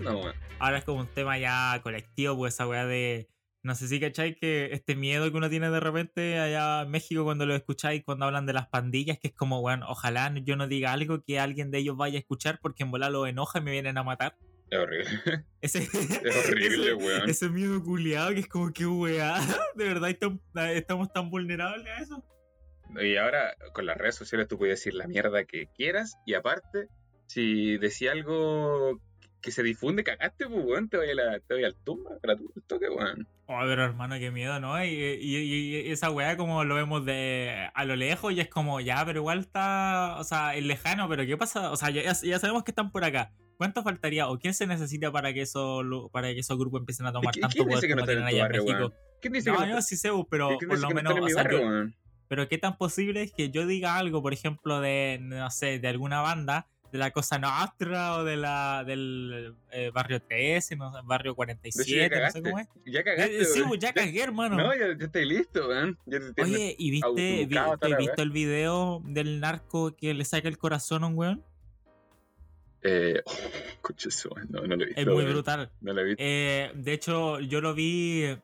weón. Ahora es como un tema ya colectivo, pues esa weá de. No sé si cacháis que este miedo que uno tiene de repente allá en México cuando lo escucháis, cuando hablan de las pandillas, que es como, weón, ojalá yo no diga algo que alguien de ellos vaya a escuchar porque en volar lo enoja y me vienen a matar. Es horrible. Ese, Es horrible, ese, weón. ese miedo culiado que es como que weá. De verdad estam- estamos tan vulnerables a eso. Y ahora con las redes sociales tú puedes decir la mierda que quieras y aparte, si decía algo que se difunde, cagaste, pues, weón, te voy, a la, te voy al tumba, gratuito, el toque, weón. Oh, pero hermano, qué miedo, ¿no? Y, y- y- esa weá como lo vemos de a lo lejos y es como, ya, pero igual está, o sea, es lejano, pero ¿qué pasa? O sea, ya, ya sabemos que están por acá. ¿Cuánto faltaría o quién se necesita para que eso, para que esos grupos empiecen a tomar ¿Qui- tanto poder que no tienen allá en México? ¿Quién dice No, que no, yo sí sé, pero ¿quién por lo menos, o sea, pero qué tan posible es que yo diga algo, por ejemplo, de, no sé, de alguna banda, de la Cosa Nostra o de la del eh, barrio 13, no sé, barrio De hecho, 47, ya no sé cagaste. cómo es. Ya cagaste, sí, ya cagué, hermano. No, ya, ya estoy listo, weón. Ya te Oye, ¿y viste, vi- ¿te visto el video del narco que le saca el corazón a un weón? Eh, oh, no, no lo he visto. Es muy brutal. No lo he visto. Eh, de hecho, yo lo vi,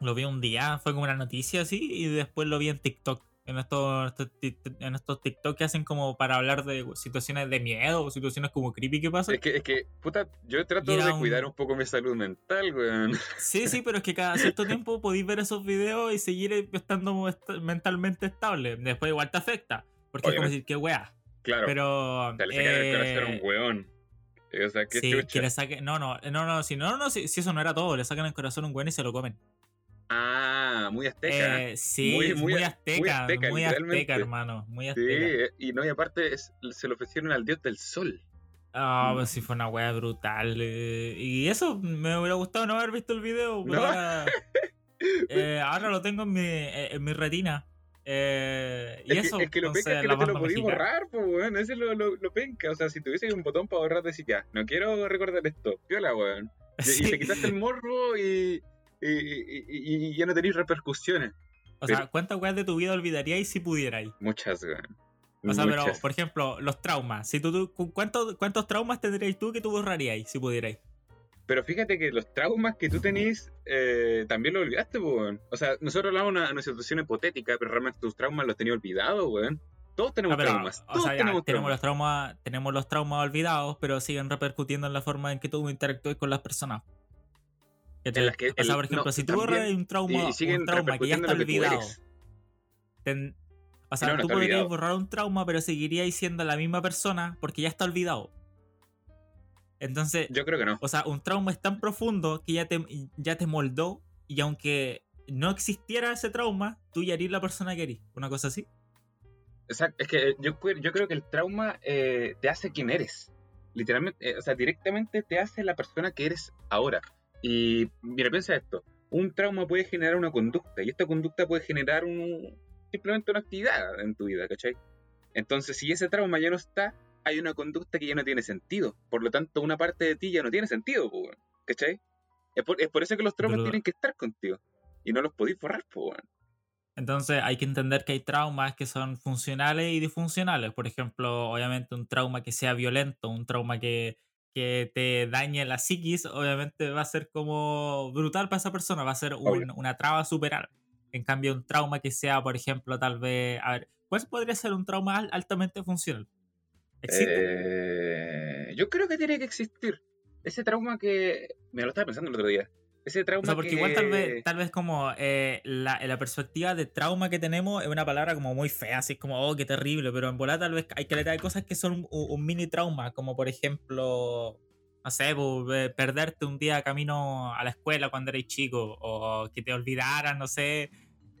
lo vi un día, fue como una noticia así, y después lo vi en TikTok. En estos, tic- en estos TikTok que hacen como para hablar de situaciones de miedo o situaciones como creepy que pasan. Es que, es que, puta, yo trato de cuidar un poco mi salud mental, weón. Sí, sí, pero es que cada cierto tiempo podéis ver esos videos y seguir estando est- mentalmente estable. Después igual te afecta. Porque es como Obviamente. decir, qué weá. Claro, Pero. o sea, le sacan el corazón a eh, un weón. O sea, qué Sí, que le saquen. No, no, no, no, si no, no, si, si eso no era todo, le sacan el corazón a un weón y se lo comen. Ah, muy azteca. Eh, sí, Muy- muy, muy- muy azteca, muy azteca, hermano, muy sí, azteca. eh, y no, y aparte es- se lo ofrecieron al dios del sol. Ah, Mm. pues sí fue una wea brutal. eh, y eso me hubiera gustado no haber visto el video, pero No. ahora, eh, ahora lo tengo en mi, en mi retina. Eh, y es, eso, que, es que lo penca es que no te lo podías borrar, pues, weón. Ese es lo, lo, lo penca. O sea, si tuviese un botón para borrar, decir ya, no quiero recordar esto. Piola, weón. Y, y Sí. te quitaste el morbo y, y, y- y- ya no tenéis repercusiones. O sea, ¿cuántas weas de tu vida olvidaríais si pudierais? Muchas, weón. O sea, pero, por ejemplo, los traumas. Si tú, tú- cu- ¿cuántos, ¿Cuántos traumas tendríais tú que tú borraríais si pudierais? Pero fíjate que los traumas que tú tenés eh, también lo olvidaste, weón. O sea, nosotros hablamos de una, una situación hipotética, pero realmente tus traumas los tenías olvidados, weón. Todos tenemos Ah, pero, traumas. o Todos sea, ya, tenemos tenemos, traumas. los traumas, tenemos los traumas olvidados, pero siguen repercutiendo en la forma en que tú interactúes con las personas. Te- En las que- o sea, por ejemplo, no, si tú borras un trauma, y un trauma que ya está olvidado, ten- o sea, No, no tú podrías olvidado. borrar un trauma, pero seguirías siendo la misma persona porque ya está olvidado. Entonces, Yo creo que no. o sea, un trauma es tan profundo que ya te, ya te moldó y aunque no existiera ese trauma, tú ya eres la persona que eres. Una cosa así. Exacto, es que yo, cu- yo creo que el trauma eh, te hace quien eres. Literalmente, eh, o sea, directamente te hace la persona que eres ahora. Y mira, piensa esto. Un trauma puede generar una conducta y esta conducta puede generar un, simplemente una actividad en tu vida, ¿cachai? Entonces, si ese trauma ya no está, hay una conducta que ya no tiene sentido. Por lo tanto, una parte de ti ya no tiene sentido, ¿cachai? Es por, es por eso que los traumas Pero- tienen que estar contigo. Y no los podéis borrar, weón. Entonces hay que entender que hay traumas que son funcionales y disfuncionales. Por ejemplo, obviamente un trauma que sea violento, un trauma que, que te dañe la psiquis, obviamente va a ser como brutal para esa persona, va a ser un- una traba a superar. En cambio, un trauma que sea, por ejemplo, tal vez... A ver, ¿cuál podría ser un trauma al- altamente funcional? ¿Existe? Eh, yo creo que tiene que existir. Ese trauma que. Me lo estaba pensando el otro día. Ese trauma O sea, porque que... igual tal vez, tal vez como eh, la, la perspectiva de trauma que tenemos es una palabra como muy fea, así como, oh, qué terrible, pero en volar tal vez hay que de cosas que son un, un mini trauma, como por ejemplo, no sé, eh, perderte un día camino a la escuela cuando eres chico, o que te olvidaran, no sé,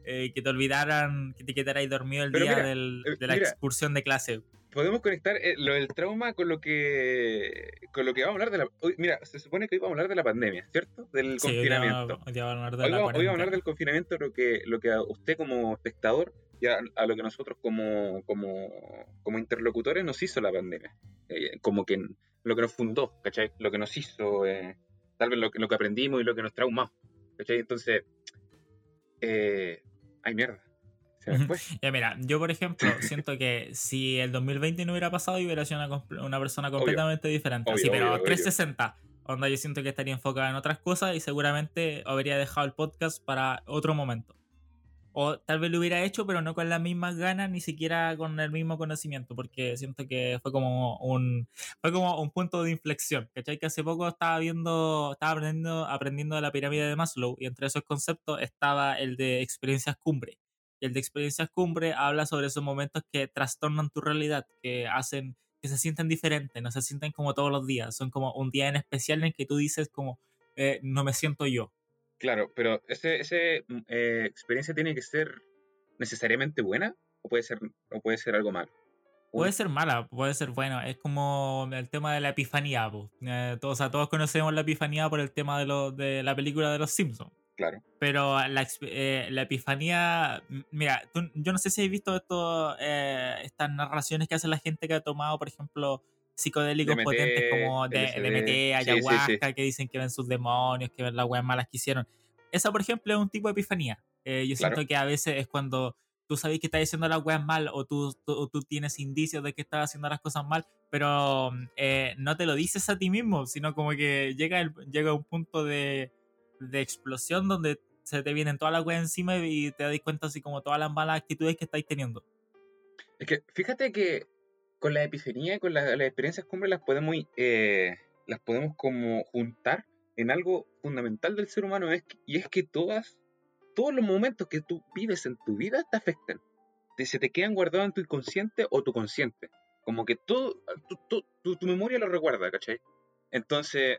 eh, que te olvidaran, que te quedarais dormido el Pero día mira, del- eh, de la mira. excursión de clase. Podemos conectar eh, lo del trauma con lo que. con lo que vamos a hablar de la. hoy- mira, se supone que hoy vamos a hablar de la pandemia, ¿cierto? Del Sí, hoy día vamos- confinamiento. hoy vamos a hablar de Hoy la vamos, hoy vamos a hablar cuarentena. del confinamiento, lo que, lo que a usted como espectador y a, a lo que nosotros como, como, como interlocutores nos hizo la pandemia. Eh, como que lo que nos fundó, ¿cachai? Lo que nos hizo, eh, tal vez lo, que- lo que aprendimos y lo que nos traumó, ¿cachai? Entonces, eh, ay mierda, Ya mira, yo por ejemplo siento que si el 2020 no hubiera pasado, yo hubiera sido una, una persona completamente diferente. Obvio, sí, pero obvio, obvio. 360. Onda, yo siento que estaría enfocada en otras cosas y seguramente habría dejado el podcast para otro momento. O tal vez lo hubiera hecho, pero no con las mismas ganas, ni siquiera con el mismo conocimiento, porque siento que fue como un, fue como un punto de inflexión. ¿Cachai? Que hace poco estaba viendo, estaba aprendiendo, aprendiendo de la pirámide de Maslow y entre esos conceptos estaba el de experiencias cumbre. Y el de experiencias cumbre habla sobre esos momentos que trastornan tu realidad, que hacen que se sienten diferentes, no se sienten como todos los días, son como un día en especial en que tú dices como, eh, no me siento yo, Claro, pero esa ese, mm, eh, experiencia tiene que ser necesariamente buena o puede ser, o puede ser algo malo. Puede ser mala, puede ser bueno. Es como el tema de la epifanía. Eh, todos, todos conocemos la epifanía por el tema de, lo, de la película de los Simpsons. Claro. Pero la, eh, la epifanía. Mira, yo no sé si has visto esto, estas narraciones que hace la gente que ha tomado, por ejemplo, psicodélicos potentes como de, DMT, ayahuasca, que dicen que ven sus demonios, que ven las weas malas que hicieron. Esa, por ejemplo, es un tipo de epifanía. Eh, yo siento que a veces es cuando tú sabes que estás haciendo las weas mal o tú, tú, tienes indicios de que estás haciendo las cosas mal, pero eh, no te lo dices a ti mismo, sino como que llega, el, llega un punto de, de explosión donde se te vienen todas las weas encima y te das cuenta así como todas las malas actitudes que estáis teniendo. Es que fíjate que con la epifanía, con las, experiencias cumbre, las podemos, eh, las podemos como juntar en algo fundamental del ser humano es y es que todas, todos los momentos que tú vives en tu vida te afectan. Te, se te quedan guardados en tu inconsciente o tu consciente. Como que todo, tu, tu, memoria lo recuerda, ¿cachai? Entonces,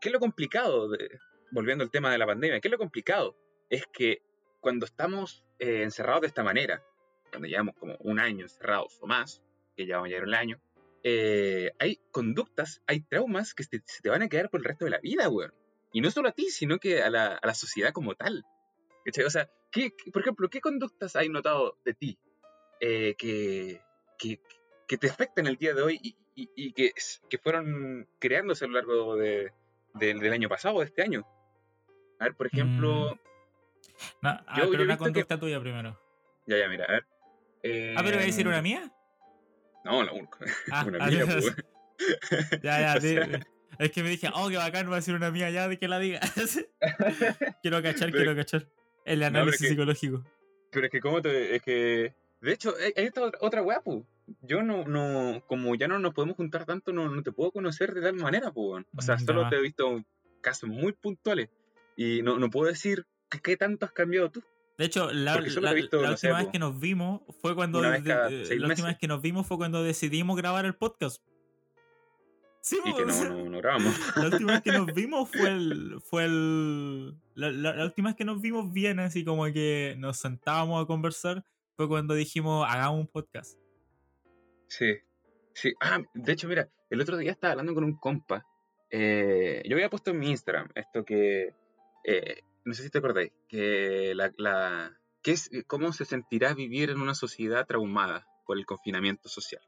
¿qué es lo complicado? De, volviendo al tema de la pandemia, ¿qué es lo complicado? Es que cuando estamos eh, encerrados de esta manera, cuando llevamos como un año encerrados o más, que ya vamos a el año, eh, hay conductas, hay traumas que se te van a quedar por el resto de la vida, weón. Y no solo a ti, sino que a la, a la sociedad como tal. O sea, ¿qué, por ejemplo, ¿qué conductas hay notado de ti eh, que, que, que, te afectan el día de hoy y, y, que, que, fueron creándose a lo largo de, del año pasado, de este año? A ver, por ejemplo... Mm. No, yo, pero una conducta tuya primero. Ya, ya, mira, a ver. ah, pero voy a decir una em, mía. No, la ah, una mía, pues. Ya, ya, Es que me dije, oh, qué bacán, va a ser una mía ya de que la diga. quiero cachar, quiero cachar. El análisis psicológico. Pero es que, ¿cómo te.? Es que. De hecho, hay esta otra weá, pues. Yo no, no. Como ya no nos podemos juntar tanto, no, no te puedo conocer de tal manera, pues. O sea, mm, solo te he visto casos muy puntuales. Y no, no puedo decir qué tanto has cambiado tú. De hecho, la, última vez que nos vimos fue cuando la última vez que nos vimos fue cuando decidimos grabar el podcast. Sí, y que no, no, grabamos. La última vez que nos vimos fue el. Fue el la, última vez que nos vimos bien, así como que nos sentábamos a conversar, fue cuando dijimos hagamos un podcast. Sí. Sí. Ah, de hecho, mira, el otro día estaba hablando con un compa. Eh, yo había puesto en mi Instagram esto que. Eh, no sé si te acordáis, que la, la es, cómo se sentirá vivir en una sociedad traumada por el confinamiento social.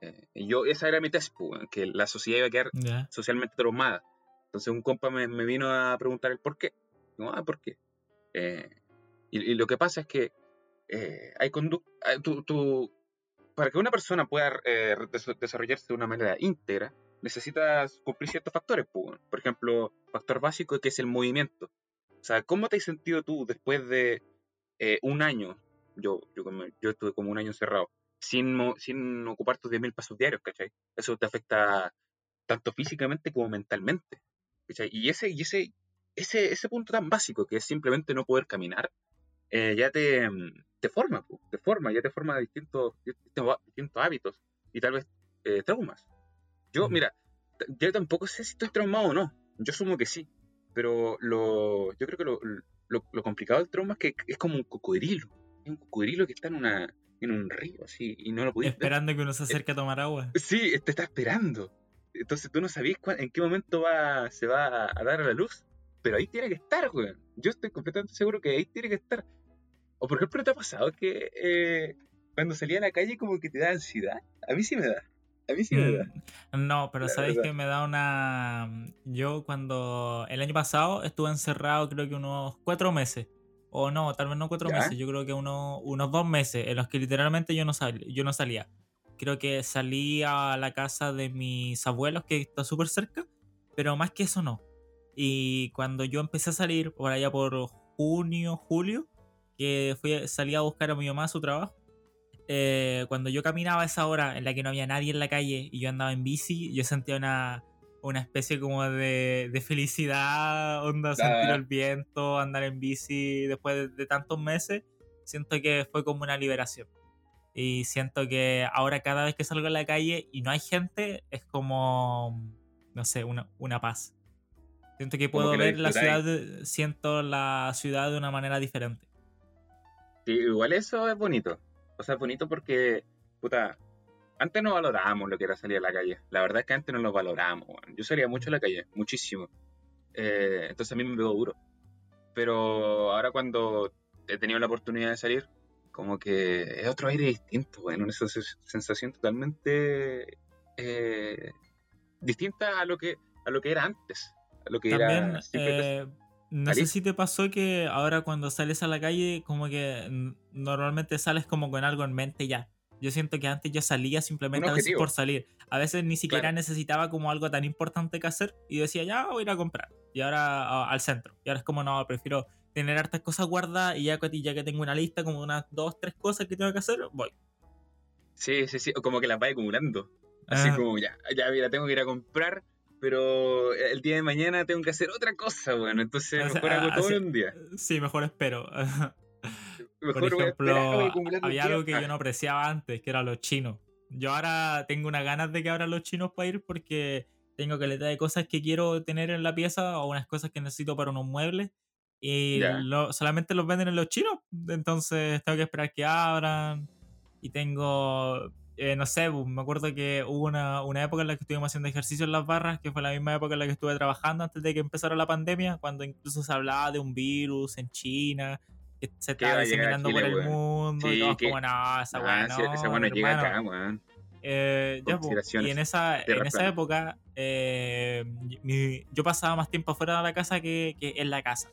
Eh, yo, esa era mi tesis, pues, que la sociedad iba a quedar socialmente traumada. Entonces un compa me, me, vino a preguntar el por qué. No, ah, ¿por qué? Eh, y, lo que pasa es que eh, hay conducta, para que una persona pueda desarrollarse de una manera íntegra, necesitas cumplir ciertos factores. Por ejemplo, factor básico que es el movimiento. O sea, ¿cómo te has sentido tú después de eh, un año? Yo, yo, yo, estuve como un año encerrado, sin, sin ocupar tus 10.000 pasos diarios, ¿cachai? Eso te afecta tanto físicamente como mentalmente. ¿cachai? Y ese, y ese, ese, ese punto tan básico que es simplemente no poder caminar, eh, ya te, te forma, te forma, ya te forma distintos, distintos, distintos hábitos y tal vez eh, traumas. Yo, mira, yo tampoco sé si estoy traumado o no. Yo asumo que sí. Pero lo, yo creo que lo, lo, complicado del trauma es que es como un cocodrilo. Es un cocodrilo que está en, una, en un río, así, y no lo puedes Esperando que uno se acerque a tomar agua. Sí, te está esperando. Entonces tú no sabías en qué momento va, se va a, dar a la luz. Pero ahí tiene que estar, güey. Yo estoy completamente seguro que ahí tiene que estar. O por ejemplo, ¿te ha pasado que eh, cuando salía a la calle como que te da ansiedad? A mí sí me da. A mí sí me da. Mm, no, pero sabéis que me da una. Yo cuando. El año pasado estuve encerrado, creo que unos cuatro meses. O no, tal vez no cuatro meses, yo creo que uno, unos dos meses en los que literalmente yo no, yo no salía. Creo que salí a la casa de mis abuelos, que está súper cerca. pero más que eso no. Y cuando yo empecé a salir por allá por junio, julio, que fui, salí a buscar a mi mamá a su trabajo, eh, cuando yo caminaba a esa hora en la que no había nadie en la calle y yo andaba en bici, yo sentía una, una especie como de, de felicidad, onda, sentir el viento, andar en bici después de, tantos meses, siento que fue como una liberación. Y siento que ahora cada vez que salgo a la calle y no hay gente, es como, no sé, una, una paz. Siento que puedo ver la ciudad, siento la ciudad de una manera diferente. Sí, igual eso es bonito. O sea, es bonito porque, puta, antes no valorábamos lo que era salir a la calle. La verdad es que antes no lo valorábamos. Yo salía mucho a la calle, muchísimo. Eh, entonces a mí me veo duro. Pero ahora cuando he tenido la oportunidad de salir, como que es otro aire distinto, bueno, una sensación totalmente eh, distinta a lo que a lo que era antes, a lo que También, era no sé si te pasó que ahora cuando sales a la calle, como que normalmente sales como con algo en mente ya. Yo siento que antes yo salía simplemente a veces por salir. A veces ni siquiera necesitaba como algo tan importante que hacer y decía, ya voy a ir a comprar. Y ahora al centro. Y ahora es como, no, prefiero tener hartas cosas guardadas y ya, ya que tengo una lista, como unas dos, tres cosas que tengo que hacer, voy. Sí, sí, sí. Como que las va acumulando. Así ah. como, ya, ya, mira, tengo que ir a comprar pero el día de mañana tengo que hacer otra cosa, bueno, entonces mejor hago todo en un día. Sí, mejor espero. Por ejemplo, había algo que yo no apreciaba antes, que eran los chinos. Yo ahora tengo unas ganas de que abran los chinos para ir porque tengo que caleta de cosas que quiero tener en la pieza o unas cosas que necesito para unos muebles y solamente los venden en los chinos. Entonces tengo que esperar que abran y tengo eh, no sé, me acuerdo que hubo una, una, época en la que estuvimos haciendo ejercicio en las barras, que fue la misma época en la que estuve trabajando antes de que empezara la pandemia, cuando incluso se hablaba de un virus en China, que se estaba diseminando por el mundo, y todos como, no, esa weá no, esa bueno llega acá, weón. Eh, pues, y en esa, en esa época eh, yo pasaba más tiempo afuera de la casa que, que en la casa.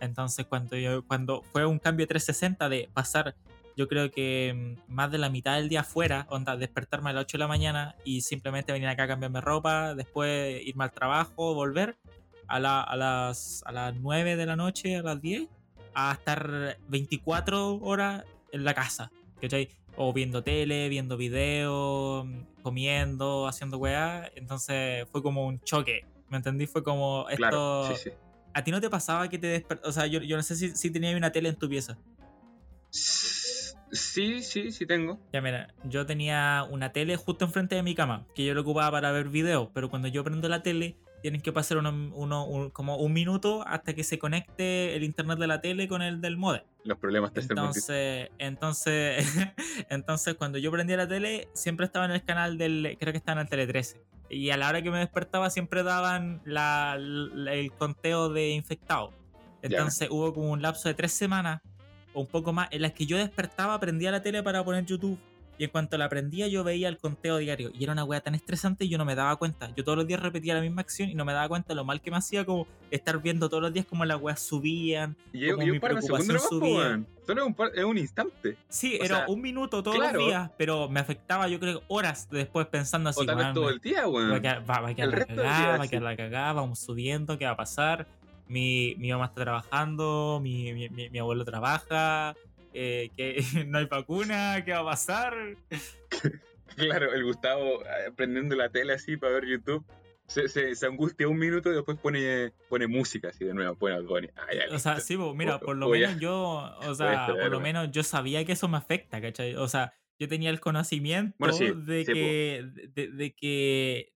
Entonces cuando, yo, cuando fue un cambio 360 de pasar yo creo que mm, más de la mitad del día afuera, onda, despertarme a las 8 de la mañana y simplemente venir acá a cambiarme ropa, después irme al trabajo, volver a, a, las, a las 9 de la noche, a las 10, a estar 24 horas en la casa, ¿cachai? O viendo tele, viendo videos, comiendo, haciendo weá. Entonces fue como un choque, ¿me entendí? Fue como esto... Claro, sí, sí. ¿A ti no te pasaba que te despertabas? O sea, yo, yo no sé si, si tenías una tele en tu pieza. Sí, sí, sí tengo. Ya mira, yo tenía una tele justo enfrente de mi cama, que yo lo ocupaba para ver videos, pero cuando yo prendo la tele, tienen que pasar uno, como un minuto hasta que se conecte el internet de la tele con el del modem. Los problemas te Entonces, entonces, entonces cuando yo prendía la tele, siempre estaba en el canal del, creo que estaba en el Tele 13. Y a la hora que me despertaba siempre daban el conteo de infectados. Entonces hubo como un lapso de tres semanas o un poco más, en las que yo despertaba, prendía la tele para poner YouTube. Y en cuanto la prendía, yo veía el conteo diario. Y era una weá tan estresante y yo no me daba cuenta. Yo todos los días repetía la misma acción y no me daba cuenta lo mal que me hacía como estar viendo todos los días como las weas subían. Y como mi preocupación subía. Solo es un, es un, instante. Sí, era un minuto todos los días, pero me afectaba yo creo horas después pensando así. O tal vez todo el día, weón. Va a quedar la cagada, va a quedar la cagada, vamos subiendo, ¿qué va a pasar? Mi, mi mamá está trabajando, mi, mi, mi abuelo trabaja, eh, que no hay vacuna, ¿qué va a pasar? claro, el Gustavo eh, prendiendo la tele así para ver YouTube. Se, se, angustia un minuto y después pone, pone música así de nuevo, pone o sea, sí, mira, por lo menos yo, o sea, por lo menos yo sabía que eso me afecta, ¿cachai? O sea, yo tenía el conocimiento de, que, de, de, que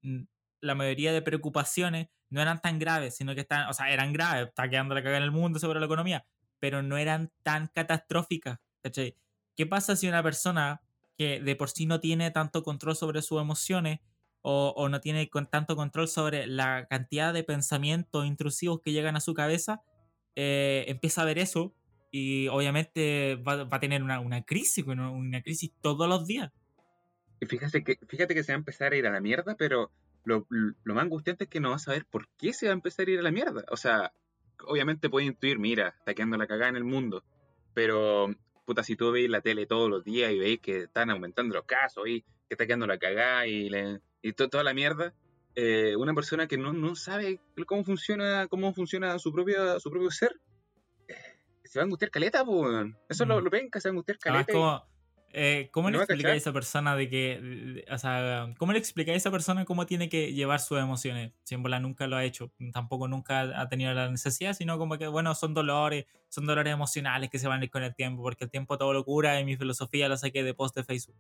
la mayoría de preocupaciones no eran tan graves, sino que están, o sea, eran graves, está quedando la cagada en el mundo sobre la economía, pero no eran tan catastróficas. ¿cachai? ¿Qué pasa si una persona que de por sí no tiene tanto control sobre sus emociones o, no tiene con tanto control sobre la cantidad de pensamientos intrusivos que llegan a su cabeza, eh, empieza a ver eso y obviamente va, a tener una, una crisis, una, una crisis todos los días. Y fíjate que, fíjate que se va a empezar a ir a la mierda, pero lo, más angustiante es que no vas a saber por qué se va a empezar a ir a la mierda. O sea, obviamente puedes intuir, mira, está quedando la cagada en el mundo, pero puta, si tú veis la tele todos los días y veis que están aumentando los casos y que está quedando la cagada y, y toda la mierda, eh, una persona que no, no, sabe cómo funciona, cómo funciona su, propia, su propio ser, eh, se va a angustiar caleta, pues. Eso lo, lo que se va a angustiar caleta. como, eh, ¿Cómo le explica a esa persona de que, o sea, cómo le explica a esa persona cómo tiene que llevar sus emociones? Siempre nunca lo ha hecho, tampoco nunca ha tenido la necesidad, sino como que, bueno, son dolores, son dolores emocionales que se van a ir con el tiempo, porque el tiempo todo lo cura y mi filosofía la saqué de post de Facebook.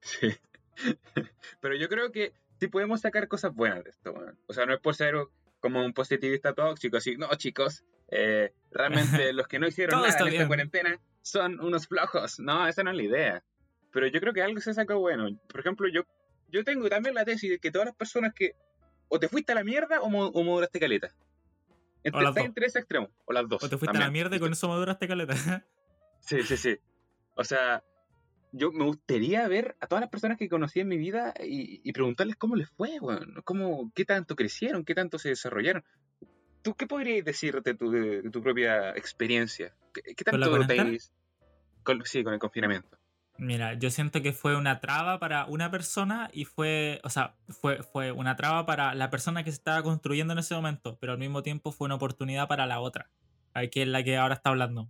Sí. Pero yo creo que sí podemos sacar cosas buenas de esto, O sea, no es por ser como un positivista tóxico, así, no, chicos, eh, realmente los que no hicieron nada en esta cuarentena son unos flojos. No, esa no es la idea. Pero yo creo que algo se sacó bueno. Por ejemplo, yo, yo tengo también la tesis de que todas las personas que o te fuiste a la mierda o, mo, moderaste caleta. Entre, está entre ese extremo, o las dos. O te fuiste a la mierda y con eso moderaste caleta. sí, sí, sí. O sea, yo me gustaría ver a todas las personas que conocí en mi vida y, preguntarles cómo les fue, bueno, cómo, qué tanto crecieron, qué tanto se desarrollaron. ¿Tú qué podrías decir de tu, de, tu propia experiencia? ¿Qué, tanto? Con, sí, con el confinamiento. Mira, yo siento que fue una traba para una persona y fue, o sea, fue, fue una traba para la persona que se estaba construyendo en ese momento, pero al mismo tiempo fue una oportunidad para la otra, que es la que ahora está hablando.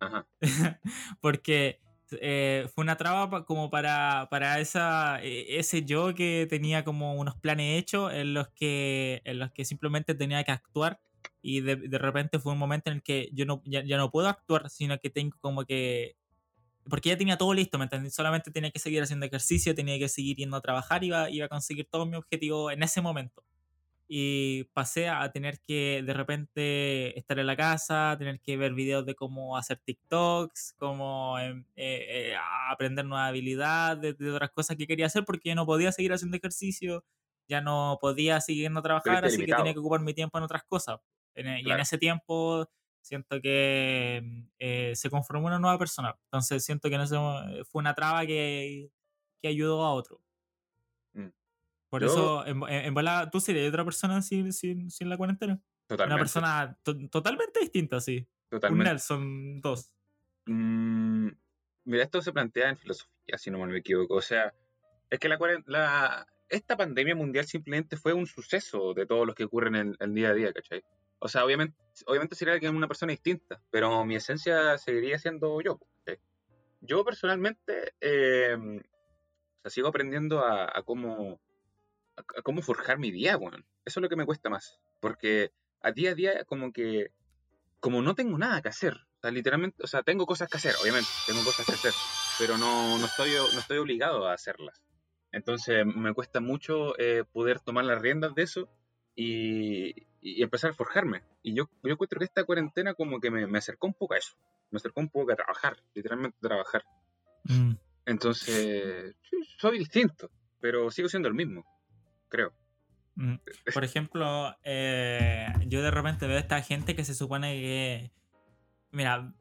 Ajá. Porque eh, fue una traba como para, para esa, e, ese yo que tenía como unos planes hechos en los que, en los que simplemente tenía que actuar y de, de repente fue un momento en el que yo no, ya, no puedo actuar, sino que tengo como que... Porque ya tenía todo listo, ¿me entendí? Solamente tenía que seguir haciendo ejercicio, tenía que seguir yendo a trabajar, iba, iba a conseguir todo mi objetivo en ese momento y pasé a tener que de repente estar en la casa, tener que ver videos de cómo hacer TikToks, cómo em, eh, eh, aprender nuevas habilidades, de, otras cosas que quería hacer porque ya no podía seguir haciendo ejercicio, ya no podía seguir a trabajar, así que tenía que ocupar mi tiempo en otras cosas. E, y en ese tiempo siento que mm, eh, se conformó una nueva persona. Entonces siento que en ese, fue una traba que, que ayudó a otro. Por eso, en, en, tú serías otra persona sin, sin, sin la cuarentena. Totalmente. Una persona totalmente distinta, sí. Totalmente. Un Nelson dos. Mm, mira, esto se plantea en filosofía, si no me equivoco. O sea, es que la, la, esta pandemia mundial simplemente fue un suceso de todo lo que ocurre en el, día a día, ¿cachai? O sea, obviamente, obviamente sería que una persona distinta, pero mi esencia seguiría siendo yo. Yo personalmente eh, o sea, sigo aprendiendo a, cómo cómo forjar mi día, weón. Eso es lo que me cuesta más. Porque a día a día, como que, como no tengo nada que hacer, o literalmente, o sea, tengo cosas que hacer, obviamente, tengo cosas que hacer, pero no, no, estoy, no estoy obligado a hacerlas. Entonces me cuesta mucho eh, poder tomar las riendas de eso y, y, empezar a forjarme. Y yo, yo encuentro que esta cuarentena como que me, me, acercó un poco a eso. Me acercó un poco a trabajar, literalmente a trabajar. Mm. Entonces, soy distinto, pero sigo siendo el mismo creo. Mm, por ejemplo, eh, yo de repente veo a esta gente que se supone que. Mira,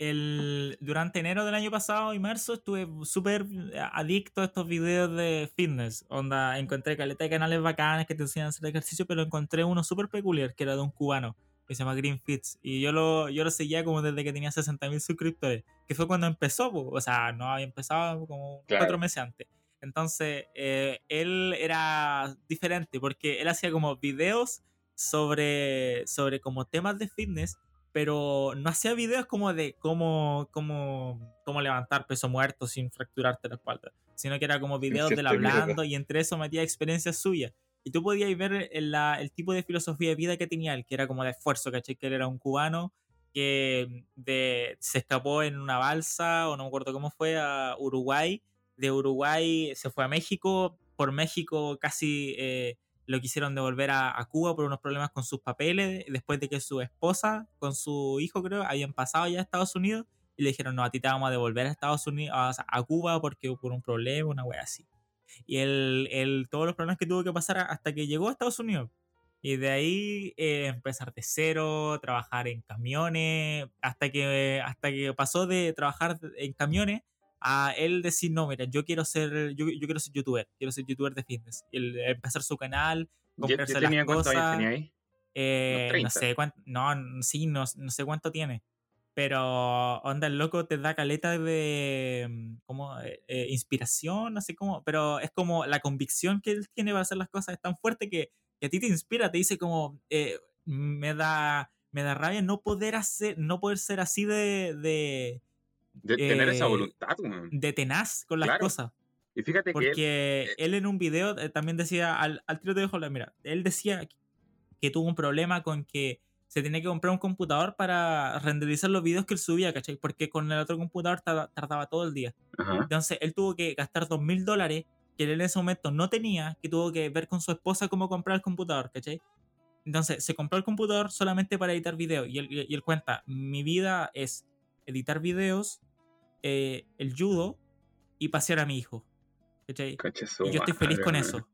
el, durante enero del año pasado y marzo estuve súper adicto a estos videos de fitness. Onda, encontré caleta de canales bacanes que te enseñan a hacer ejercicio, pero encontré uno súper peculiar que era de un cubano que se llama Green Fits. Y yo lo, yo lo seguía como desde que tenía 60.000 suscriptores, que fue cuando empezó, o sea, no había empezado como cuatro meses antes. Entonces, eh, él era diferente porque él hacía como videos sobre, sobre como temas de fitness, pero no hacía videos como de cómo, cómo, cómo levantar peso muerto sin fracturarte la espalda, sino que era como videos del hablando y entre eso metía experiencias suyas. Y tú podías ver el, el, tipo de filosofía de vida que tenía él, que era como de esfuerzo, ¿cachai? Que él era un cubano que de, se escapó en una balsa, o no me acuerdo cómo fue, a Uruguay, de Uruguay se fue a México, por México casi eh, lo quisieron devolver a, Cuba por unos problemas con sus papeles, después de que su esposa con su hijo creo habían pasado ya a Estados Unidos y le dijeron, no, a ti te vamos a devolver a Estados Unidos, a, Cuba porque por un problema, una wea así. Y él, todos los problemas que tuvo que pasar hasta que llegó a Estados Unidos. Y de ahí eh, empezar de cero, trabajar en camiones, hasta que, hasta que pasó de trabajar en camiones a él decir, no, mira, yo quiero ser, yo, yo quiero ser youtuber, quiero ser youtuber de fitness. El, empezar su canal, comprarse tenía las cosas. Tenía ahí? Eh, no sé cuánto, no, sí, no, no sé cuánto tiene. pero onda el loco te da caleta de mm, como eh, eh, inspiración, así como, pero es como la convicción que él tiene para hacer las cosas es tan fuerte que, que a ti te inspira, te dice como eh, me da me da rabia no poder hacer, no poder ser así de, de De tener esa eh, voluntad, de tenaz con las Claro. cosas. Y fíjate que él- Porque eh, él en un video eh, también decía, al, al tiro te dejo la mira, él decía que, que tuvo un problema con que se tenía que comprar un computador para renderizar los videos que él subía, ¿cachai? Porque con el otro computador tarda- tardaba todo el día. Ajá. Entonces él tuvo que gastar dos mil dólares que él en ese momento no tenía, que tuvo que ver con su esposa cómo comprar el computador, ¿cachai? Entonces se compró el computador solamente para editar videos y él, y él cuenta, mi vida es editar videos, eh, el judo y pasear a mi hijo, ¿cachai? Y yo estoy feliz con eso.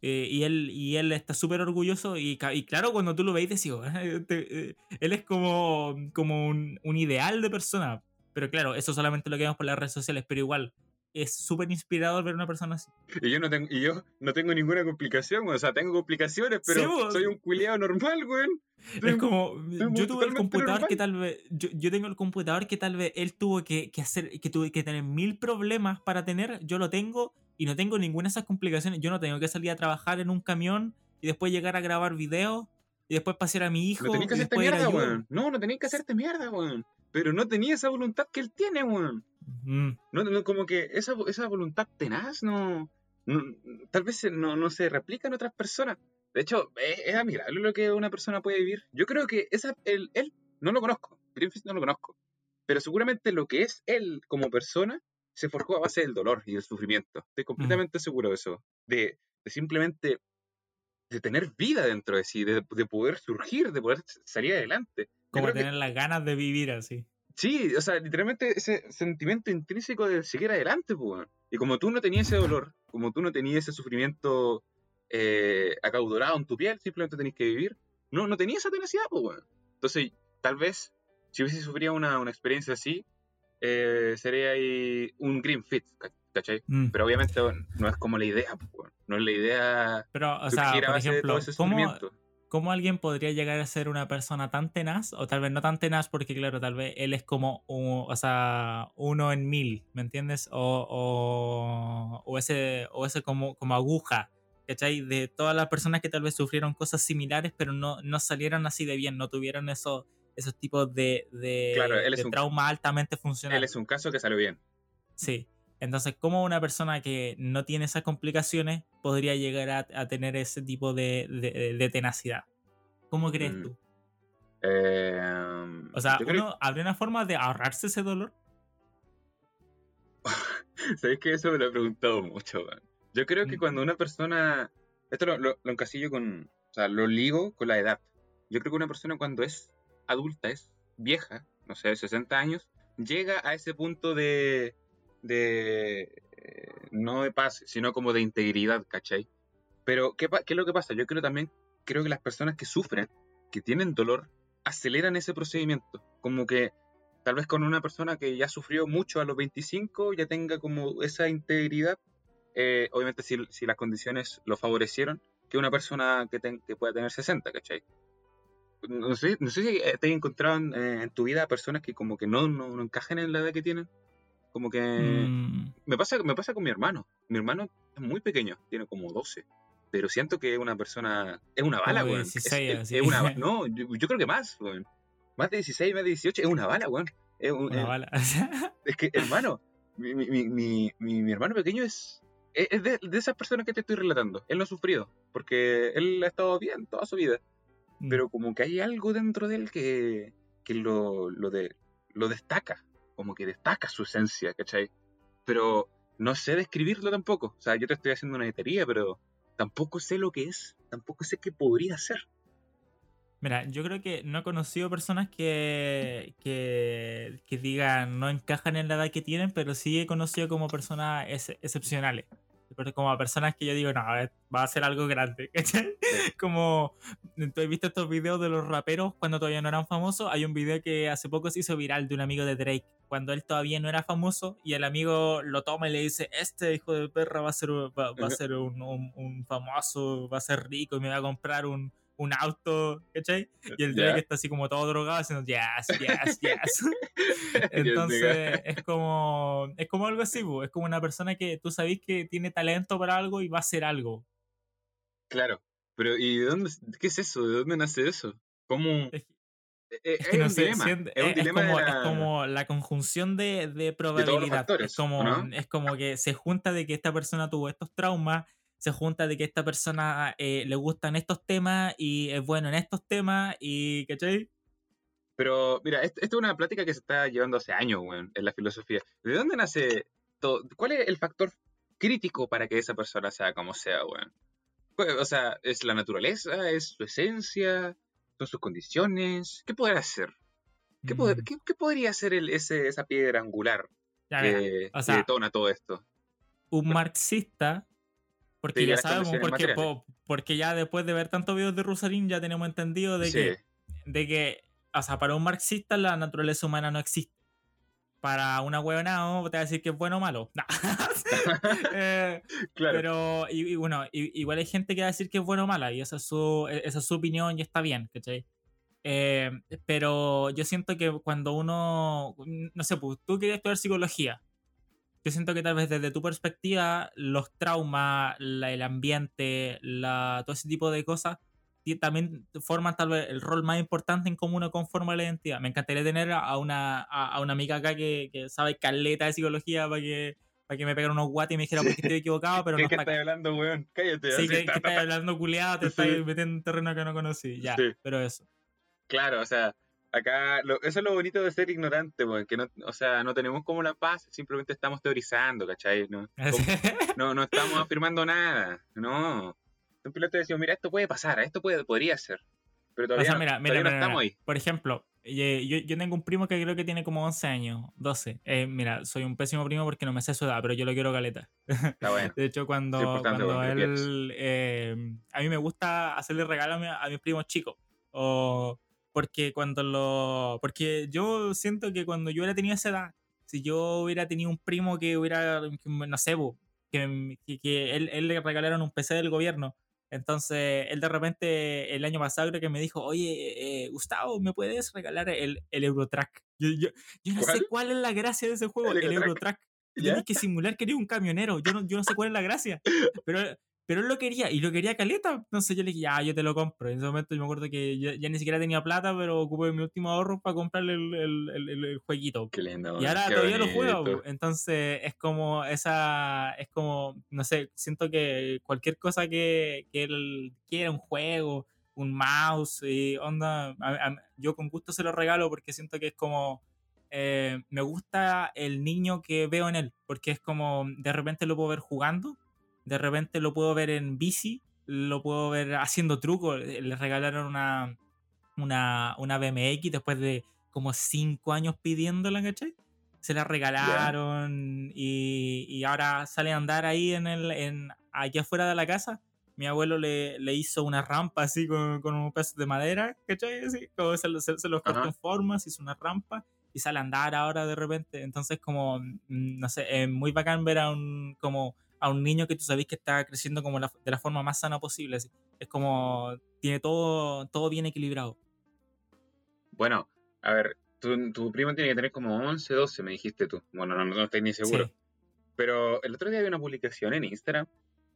Eh, y, él, y él está súper orgulloso y, y claro, cuando tú lo veis, decís, "Oh, te- eh, él es como, como un, un ideal de persona. Pero claro, eso solamente lo que vemos por las redes sociales, pero igual es súper inspirador ver una persona así. Y yo no tengo, y yo no tengo ninguna complicación, o sea, tengo complicaciones, pero Sí, soy un culiado normal, weón. Soy Es como, yo tuve el computador normal. que tal vez, yo, yo tengo el computador que tal vez él tuvo que, que hacer, que tuve que tener mil problemas para tener, yo lo tengo y no tengo ninguna de esas complicaciones. Yo no tengo que salir a trabajar en un camión y después llegar a grabar videos y después pasear a mi hijo No tenías que hacerte después ir a mierda, weón. No, no tenías que hacerte mierda, weón. Pero no tenía esa voluntad que él tiene, weón. Mm, No, no, como que esa, esa voluntad tenaz no, no- tal vez no, no se replica en otras personas. De hecho, es, es admirable lo que una persona puede vivir. Yo creo que esa, él, él no lo conozco, Greenfield no lo conozco, pero seguramente lo que es él como persona se forjó a base del dolor y del sufrimiento. Estoy completamente seguro de eso. De, de simplemente de tener vida dentro de sí, de, de poder surgir, de poder salir adelante. Como creo que- tener las ganas de vivir así. Sí, o sea, literalmente ese sentimiento intrínseco de seguir adelante, pues. Y como tú no tenías ese dolor, como tú no tenías ese sufrimiento eh, acaudalado en tu piel, simplemente tenías que vivir, no, no tenías esa tenacidad, pues. weón. Entonces, tal vez, si hubiese sufrido una, una experiencia así, eh, sería ahí un green fit, ca- ¿cachai? Mm. Pero obviamente no es como la idea, pues. weón. No es la idea Pero, o sea, por ejemplo, ¿cómo. ¿Cómo alguien podría llegar a ser una persona tan tenaz? O tal vez no tan tenaz porque, claro, tal vez él es como, un- o sea, uno en mil, ¿me entiendes? O, o, o ese, o ese como, como aguja, ¿cachai? De todas las personas que tal vez sufrieron cosas similares, pero no, no salieron así de bien, no tuvieron esos, esos tipos de, de, Claro, él es de un- trauma altamente funcional. Él es un caso que salió bien. Sí. Entonces, ¿cómo una persona que no tiene esas complicaciones podría llegar a, a tener ese tipo de, de- de tenacidad? ¿Cómo crees Mm. tú? Eh, O sea, creo- ¿habría una forma de ahorrarse ese dolor? Sabes que eso me lo he preguntado mucho, weón. Yo creo que Mm. cuando una persona. Esto lo, lo, lo encasillo con. O sea, lo ligo con la edad. Yo creo que una persona cuando es adulta, es vieja, no sé, 60 años, llega a ese punto de. De. eh, no de paz, sino como de integridad, ¿cachai? Pero, ¿qué, ¿qué es lo que pasa? Yo creo también. Creo que las personas que sufren, que tienen dolor, aceleran ese procedimiento. Como que tal vez con una persona que ya sufrió mucho a los 25 ya tenga como esa integridad, eh, obviamente si, si las condiciones lo favorecieron, que una persona que, ten- que pueda tener 60, ¿cachai? No sé, no sé si eh, te has encontrado en, en tu vida personas que como que no, no, no encajan en la edad que tienen. Como que... Mm, Me, pasa, me pasa con mi hermano. Mi hermano es muy pequeño, tiene como 12. Pero siento que es una persona... Es una bala, weón. 16 es, es- es una No, yo, yo creo que más, weón. Más de 16, más de 18, es una bala, weón. Es un- una es- bala. es que, hermano, mi, mi, mi, mi, hermano pequeño es, es es de, de esas personas que te estoy relatando. Él no ha sufrido, porque él ha estado bien toda su vida. Mm. Pero como que hay algo dentro de él que, que lo, lo, de, lo destaca, como que destaca su esencia, ¿cachai? Pero no sé describirlo tampoco. O sea, yo te estoy haciendo una teoría, pero tampoco sé lo que es, tampoco sé qué podría ser. Mira, yo creo que no he conocido personas que, que, digan no encajan en la edad que tienen, pero sí he conocido como personas ex- excepcionales. Pero como personas que yo digo, no, va a ser algo grande. ¿cachai? Como, ¿tú has visto estos videos de los raperos cuando todavía no eran famosos? Hay un video que hace poco se hizo viral de un amigo de Drake, cuando él todavía no era famoso y el amigo lo toma y le dice, este hijo de perra va a ser, va, va a ser un, un- un famoso, va a ser rico y me va a comprar un, un auto, ¿cachai? Y el Drake está así como todo drogado haciendo yes, yes, yes. Entonces es como, es como algo así, es como una persona que tú sabes que tiene talento para algo y va a hacer algo. Claro, pero ¿y de dónde, qué es eso? ¿De dónde nace eso? ¿Cómo? Es, que no sé, es, como, la conjunción de, de probabilidad. es, como, es como que se junta de que esta persona tuvo estos traumas, se junta de que esta persona eh, le gustan estos temas y es bueno en estos temas y, ¿cachai? Pero mira, esta es una plática que se está llevando hace años, weón, en la filosofía. ¿De dónde nace todo? ¿Cuál es el factor crítico para que esa persona sea como sea, weón? Pues, o sea, ¿es la naturaleza? ¿Es su esencia? son sus condiciones, ¿qué podrá hacer? ¿Qué, mm. ¿qué, podría ser el, ese, esa piedra angular que, detona todo esto? Un marxista, porque ya sabemos, porque, porque ya después de ver tantos videos de Rusarín ya tenemos entendido de que, de que, o sea, para un marxista la naturaleza humana no existe. Para una huevona te va a decir que es bueno o malo. Eh, pero, y, bueno, igual hay gente que va a decir que es bueno o mala, y esa es su, e, esa es su opinión y está bien, ¿cachai? Eh, pero yo siento que cuando uno, no sé, pues, tú quieres estudiar psicología, yo siento que tal vez desde tu perspectiva, los traumas, el ambiente, la, todo ese tipo de cosas, también forman tal vez el rol más importante en cómo uno conforma la identidad. Me encantaría tener a una, a, una amiga acá que, que sabe caleta de psicología para que para que me pegara unos guates y me dijera porque estoy equivocado, pero ¿Qué, no ¿Qué estás hablando, weón? Cállate. Sí, que, estás hablando culiado, te estás metiendo en terreno que no conocí. Ya, pero eso. Claro, o sea, acá, eso es lo bonito de ser ignorante, weón, que no, o sea, no tenemos como la paz, simplemente estamos teorizando, ¿cachai? No, no, no estamos afirmando nada, no. Un piloto decimos, mira, esto puede pasar, esto puede, podría ser. Pero todavía, no, mira, estamos ahí. Por ejemplo, yo, yo, tengo un primo que creo que tiene como 11 años, 12. Eh, mira, soy un pésimo primo porque no me sé su edad, pero yo lo quiero caleta. Está bueno. De hecho, cuando, cuando él... Eh, a mí me gusta hacerle regalo a, mis primos chicos. O porque cuando lo... Porque yo siento que cuando yo hubiera tenido esa edad, si yo hubiera tenido un primo que hubiera, no sé, que, que, que él, él le regalaron un PC del gobierno entonces, él de repente, el año pasado creo que me dijo, oye, eh, Gustavo, ¿me puedes regalar el, el Eurotrack? Yo, yo, yo no sé cuál es la gracia de ese juego, el, Eurotrack. Tienes que simular que eres un camionero. Yo no, yo no sé cuál es la gracia. Pero pero él lo quería, y lo quería caleta. Entonces yo le dije, ya, yo te lo compro. En ese momento yo me acuerdo que ya, ni siquiera tenía plata, pero ocupé mi último ahorro para comprarle el, el, el, jueguito. Qué lindo. Y ahora todavía lo juego. Entonces es como esa, es como, no sé, siento que cualquier cosa que, que él quiera, un juego, un mouse, y onda, yo con gusto se lo regalo porque siento que es como... Eh, me gusta el niño que veo en él, porque es como de repente lo puedo ver jugando de repente lo puedo ver en bici, lo puedo ver haciendo trucos. Le regalaron una, una, una BMX después de como cinco años pidiéndola, ¿cachai? Se la regalaron y, y, ahora sale a andar ahí en el, en, allá afuera de la casa. Mi abuelo le, le hizo una rampa así con, con un pedazo de madera, ¿cachai? Así, como se, se, los cortó en formas, hizo una rampa y sale a andar ahora de repente. Entonces, como, mm, no sé, es muy bacán ver a un, como a un niño que tú sabes que está creciendo como de la forma más sana posible. Es como, tiene todo, todo bien equilibrado. Bueno, a ver, tu, primo tiene que tener como 11, 12, me dijiste tú. Bueno, no, no estoy ni seguro. Pero el otro día vi una publicación en Instagram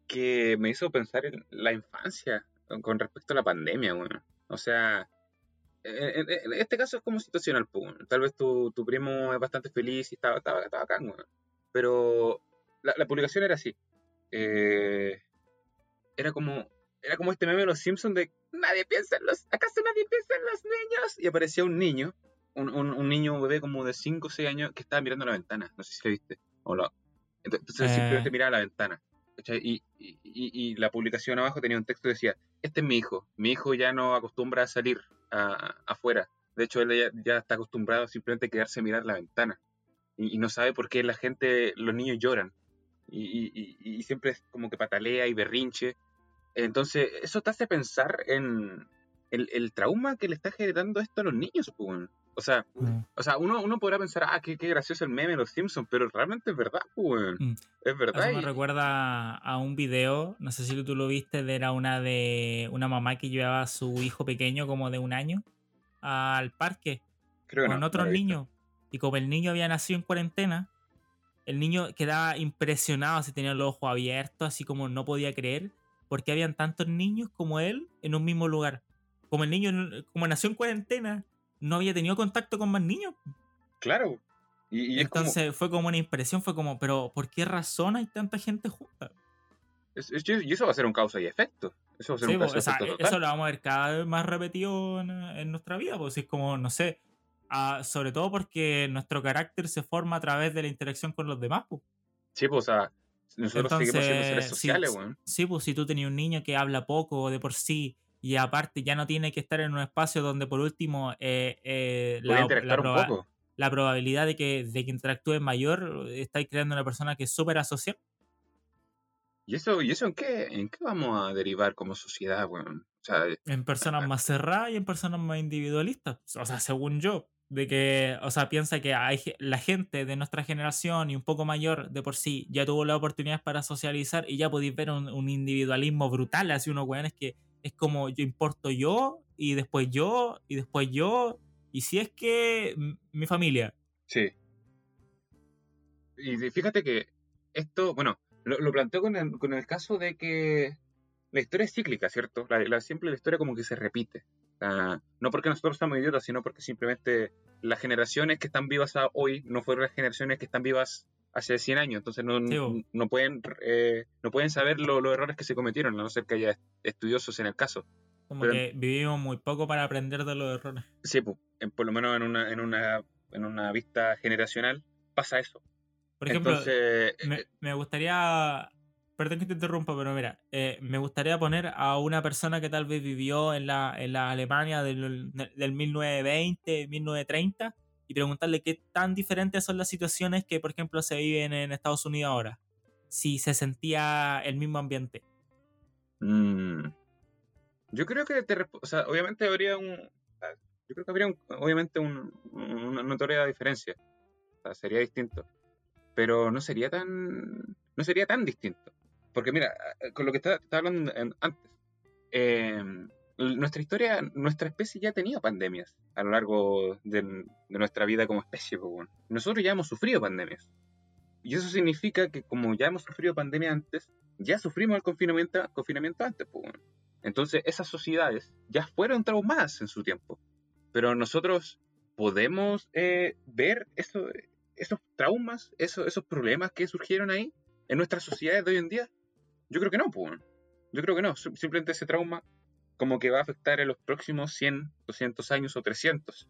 que me hizo pensar en la infancia con respecto a la pandemia, bueno. O sea, en, este caso es como situacional, pues, tal vez tu, tu, primo es bastante feliz y estaba, estaba, estaba acá, bueno. Pero la, publicación era así. Eh, era como era como este meme de los Simpsons de nadie piensa en los acaso nadie piensa en los niños y aparecía un niño un, un, niño un bebé como de 5 o 6 años que estaba mirando la ventana. No sé si lo viste o lo, entonces simplemente eh. miraba la ventana y, y, y, la publicación abajo tenía un texto que decía este es mi hijo mi hijo ya no acostumbra a salir afuera. De hecho él ya, ya, está acostumbrado simplemente a quedarse a mirar la ventana y, no sabe por qué la gente los niños lloran y, siempre es como que patalea y berrinche. Entonces, eso te hace pensar en el, trauma que le está generando esto a los niños, O sea, Mm. o sea uno, uno podrá pensar, ah, qué, qué gracioso el meme de los Simpsons, pero realmente es verdad, pues, weón. Mm. Es verdad. Eso me y- recuerda a un video, no sé si tú lo viste, de era una de una mamá que llevaba a su hijo pequeño como de un año al parque creo con no, otros no niños. Y como el niño había nacido en cuarentena, el niño quedaba impresionado, así tenía los ojos abiertos, así como no podía creer, porque habían tantos niños como él en un mismo lugar. Como el niño, como nació en cuarentena, no había tenido contacto con más niños. Claro. Y, y es como, Entonces fue como una impresión, fue como, pero ¿por qué razón hay tanta gente junta? es- es- y eso va a ser un causa y efecto. Eso va a ser Sí, un causa o sea, efecto e- total. eso lo vamos a ver cada vez más repetido en, en nuestra vida, pues es como, no sé, ah, sobre todo porque nuestro carácter se forma a través de la interacción con los demás. Pues. Sí, pues, o sea, nosotros seguimos siendo seres Entonces, sociales, sí, weón. sí, pues si tú tenías un niño que habla poco de por sí y aparte ya no tiene que estar en un espacio donde por último eh, eh, la, la un proba- poco. la probabilidad de que, de que interactúe mayor, estáis creando una persona que es súper asocial. ¿Y eso, ¿Y eso en qué, en qué vamos a derivar como sociedad, weón? O sea, En personas más cerradas y en personas más individualistas. O sea, según yo. De que, o sea, piensa que hay, la gente de nuestra generación y un poco mayor de por sí ya tuvo las oportunidades para socializar y ya podéis ver un, un individualismo brutal. Así unos weones que es como yo importo yo y después yo y después yo. Y si es que mi familia. sí. Y fíjate que esto, bueno, lo, lo planteo con el, con el caso de que la historia es cíclica, ¿cierto? La, la- siempre la historia como que se repite. Sea, no porque nosotros seamos idiotas, sino porque simplemente las generaciones que están vivas hoy no fueron las generaciones que están vivas hace 100 años. Entonces no, Sí, no, pueden, eh, no pueden saber lo- los errores que se cometieron, a no ser que haya estudiosos en el caso. Como Pero- que vivimos muy poco para aprender de los errores. Sí, pues, en- por lo menos en una, en una, en una vista generacional pasa eso. Por ejemplo, Entonces, me, eh, me gustaría, perdón que te interrumpa, pero mira, eh, me gustaría poner a una persona que tal vez vivió en la, en la Alemania del, del 1920, 1930 y preguntarle qué tan diferentes son las situaciones que, por ejemplo, se viven en Estados Unidos ahora. Si se sentía el mismo ambiente. mm, yo creo que te, o sea, obviamente habría un, ah, yo creo que habría un- obviamente un- una notoria diferencia. O sea, sería distinto. Pero no sería tan, no sería tan distinto. Porque mira, ah, con lo que estaba, hablando en- antes, eh, nuestra historia, nuestra especie ya ha tenido pandemias a lo largo de, de nuestra vida como especie. bueno. Nosotros ya hemos sufrido pandemias. Y eso significa que como ya hemos sufrido pandemia antes, ya sufrimos el confinamiento, confinamiento antes. pues, bueno. Entonces esas sociedades ya fueron traumadas en su tiempo. Pero nosotros podemos eh, ver eso, esos traumas, esos problemas que surgieron ahí en nuestras sociedades de hoy en día. Yo creo que no, pues. Yo creo que no. Sim- Simplemente ese trauma como que va a afectar en los próximos 100, 200 años o 300.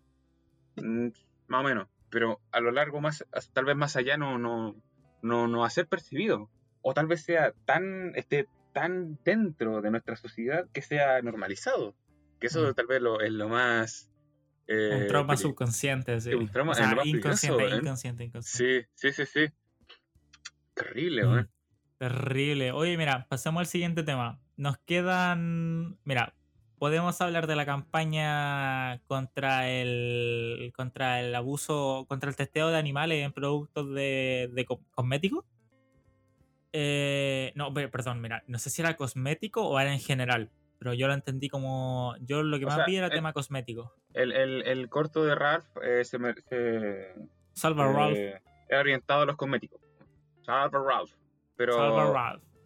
Mm, más o menos. Pero a lo largo, más, tal vez más allá, no, no, no, no va a ser percibido. O tal vez sea tan, esté tan dentro de nuestra sociedad que sea normalizado. Que eso Mm. tal vez lo, es lo más... eh, un trauma subconsciente. Sí. un trauma- O sea, inconsciente, ¿eh? inconsciente, inconsciente. Sí, sí, sí, sí. Terrible, Mm. Terrible. Oye, mira, pasemos al siguiente tema. Nos quedan. Mira, podemos hablar de la campaña contra el. contra el abuso. contra el testeo de animales en productos de, de co- cosméticos. Eh, no, pe- perdón, mira, no sé si era cosmético o era en general. Pero yo lo entendí como. Yo lo que O más sea, vi era eh, tema cosmético. El, el, el corto de Ralph eh, se, me- se- Salva a Ralph. eh, era orientado a los cosméticos. Salva Ralph. Pero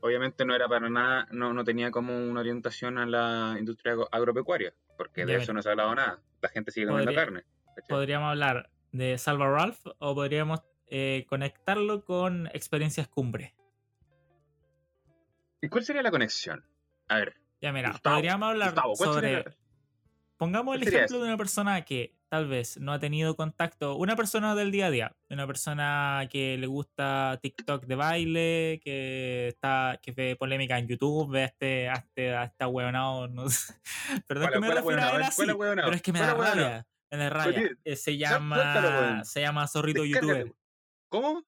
obviamente no era para nada, no, no tenía como una orientación a la industria agro- agropecuaria, porque de eso no se ha hablado nada. La gente sigue comiendo Podría- carne. ¿cachai? podríamos hablar de Salva Ralph o podríamos eh, conectarlo con experiencias cumbre. ¿Y cuál sería la conexión? A ver, Ya mira, Gustavo, podríamos hablar Gustavo, ¿cuál sobre... sería Pongamos el ejemplo eso? de una persona que tal vez no ha tenido contacto, una persona del día a día, una persona que le gusta TikTok de baile, que está que ve polémica en YouTube, ve a este, a este, a ahueonado, no sé. Perdón ¿Cuál- que me cuál refiera a él ¿Cuál así, pero es que me ¿Cuál da rabia, me da rabia. Oye, Eh, se llama, se llama Zorrito. YouTuber. ¿Cómo?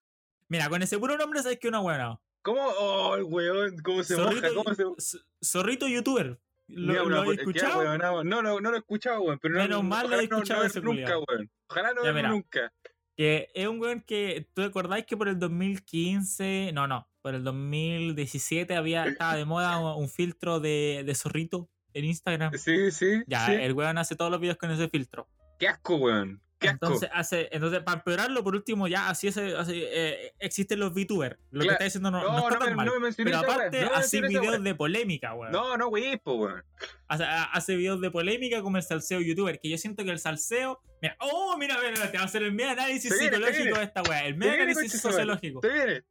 Mira, con ese puro nombre sabes que es un ahueonado. ¿Cómo? Oh, el weón, ¿cómo se Zorrito, moja? ¿Cómo se Zorrito YouTuber. ¿Lo, lo ya, escuchado? weón, no, no, no, no lo he escuchado, weón. Pero no- Menos no, mal lo he no- no escuchado ver ese nunca, weón. Ojalá no verlo nunca. Que es un weón que. ¿Tú acordáis que por el 2015. No, no. Por el 2017 había, estaba de moda un, un filtro de, de zorrito en Instagram. Sí, sí. Ya, sí. el weón hace todos los videos con ese filtro. Qué asco, weón. Entonces, hace, entonces, para empeorarlo, por último, ya así, es, así, eh, existen los VTubers. Lo que está diciendo no, no, no está no, tan mal. no me mencioné Pero aparte, me hace videos de polémica, weón. No, no, wey, po, weón. Hace, hace videos de polémica como el salseo youtuber, que yo siento que el salseo. Mira, oh, mira, mira, mira, te va a hacer el medio análisis viene, psicológico de esta weá. El viene, análisis sociológico. Te viene.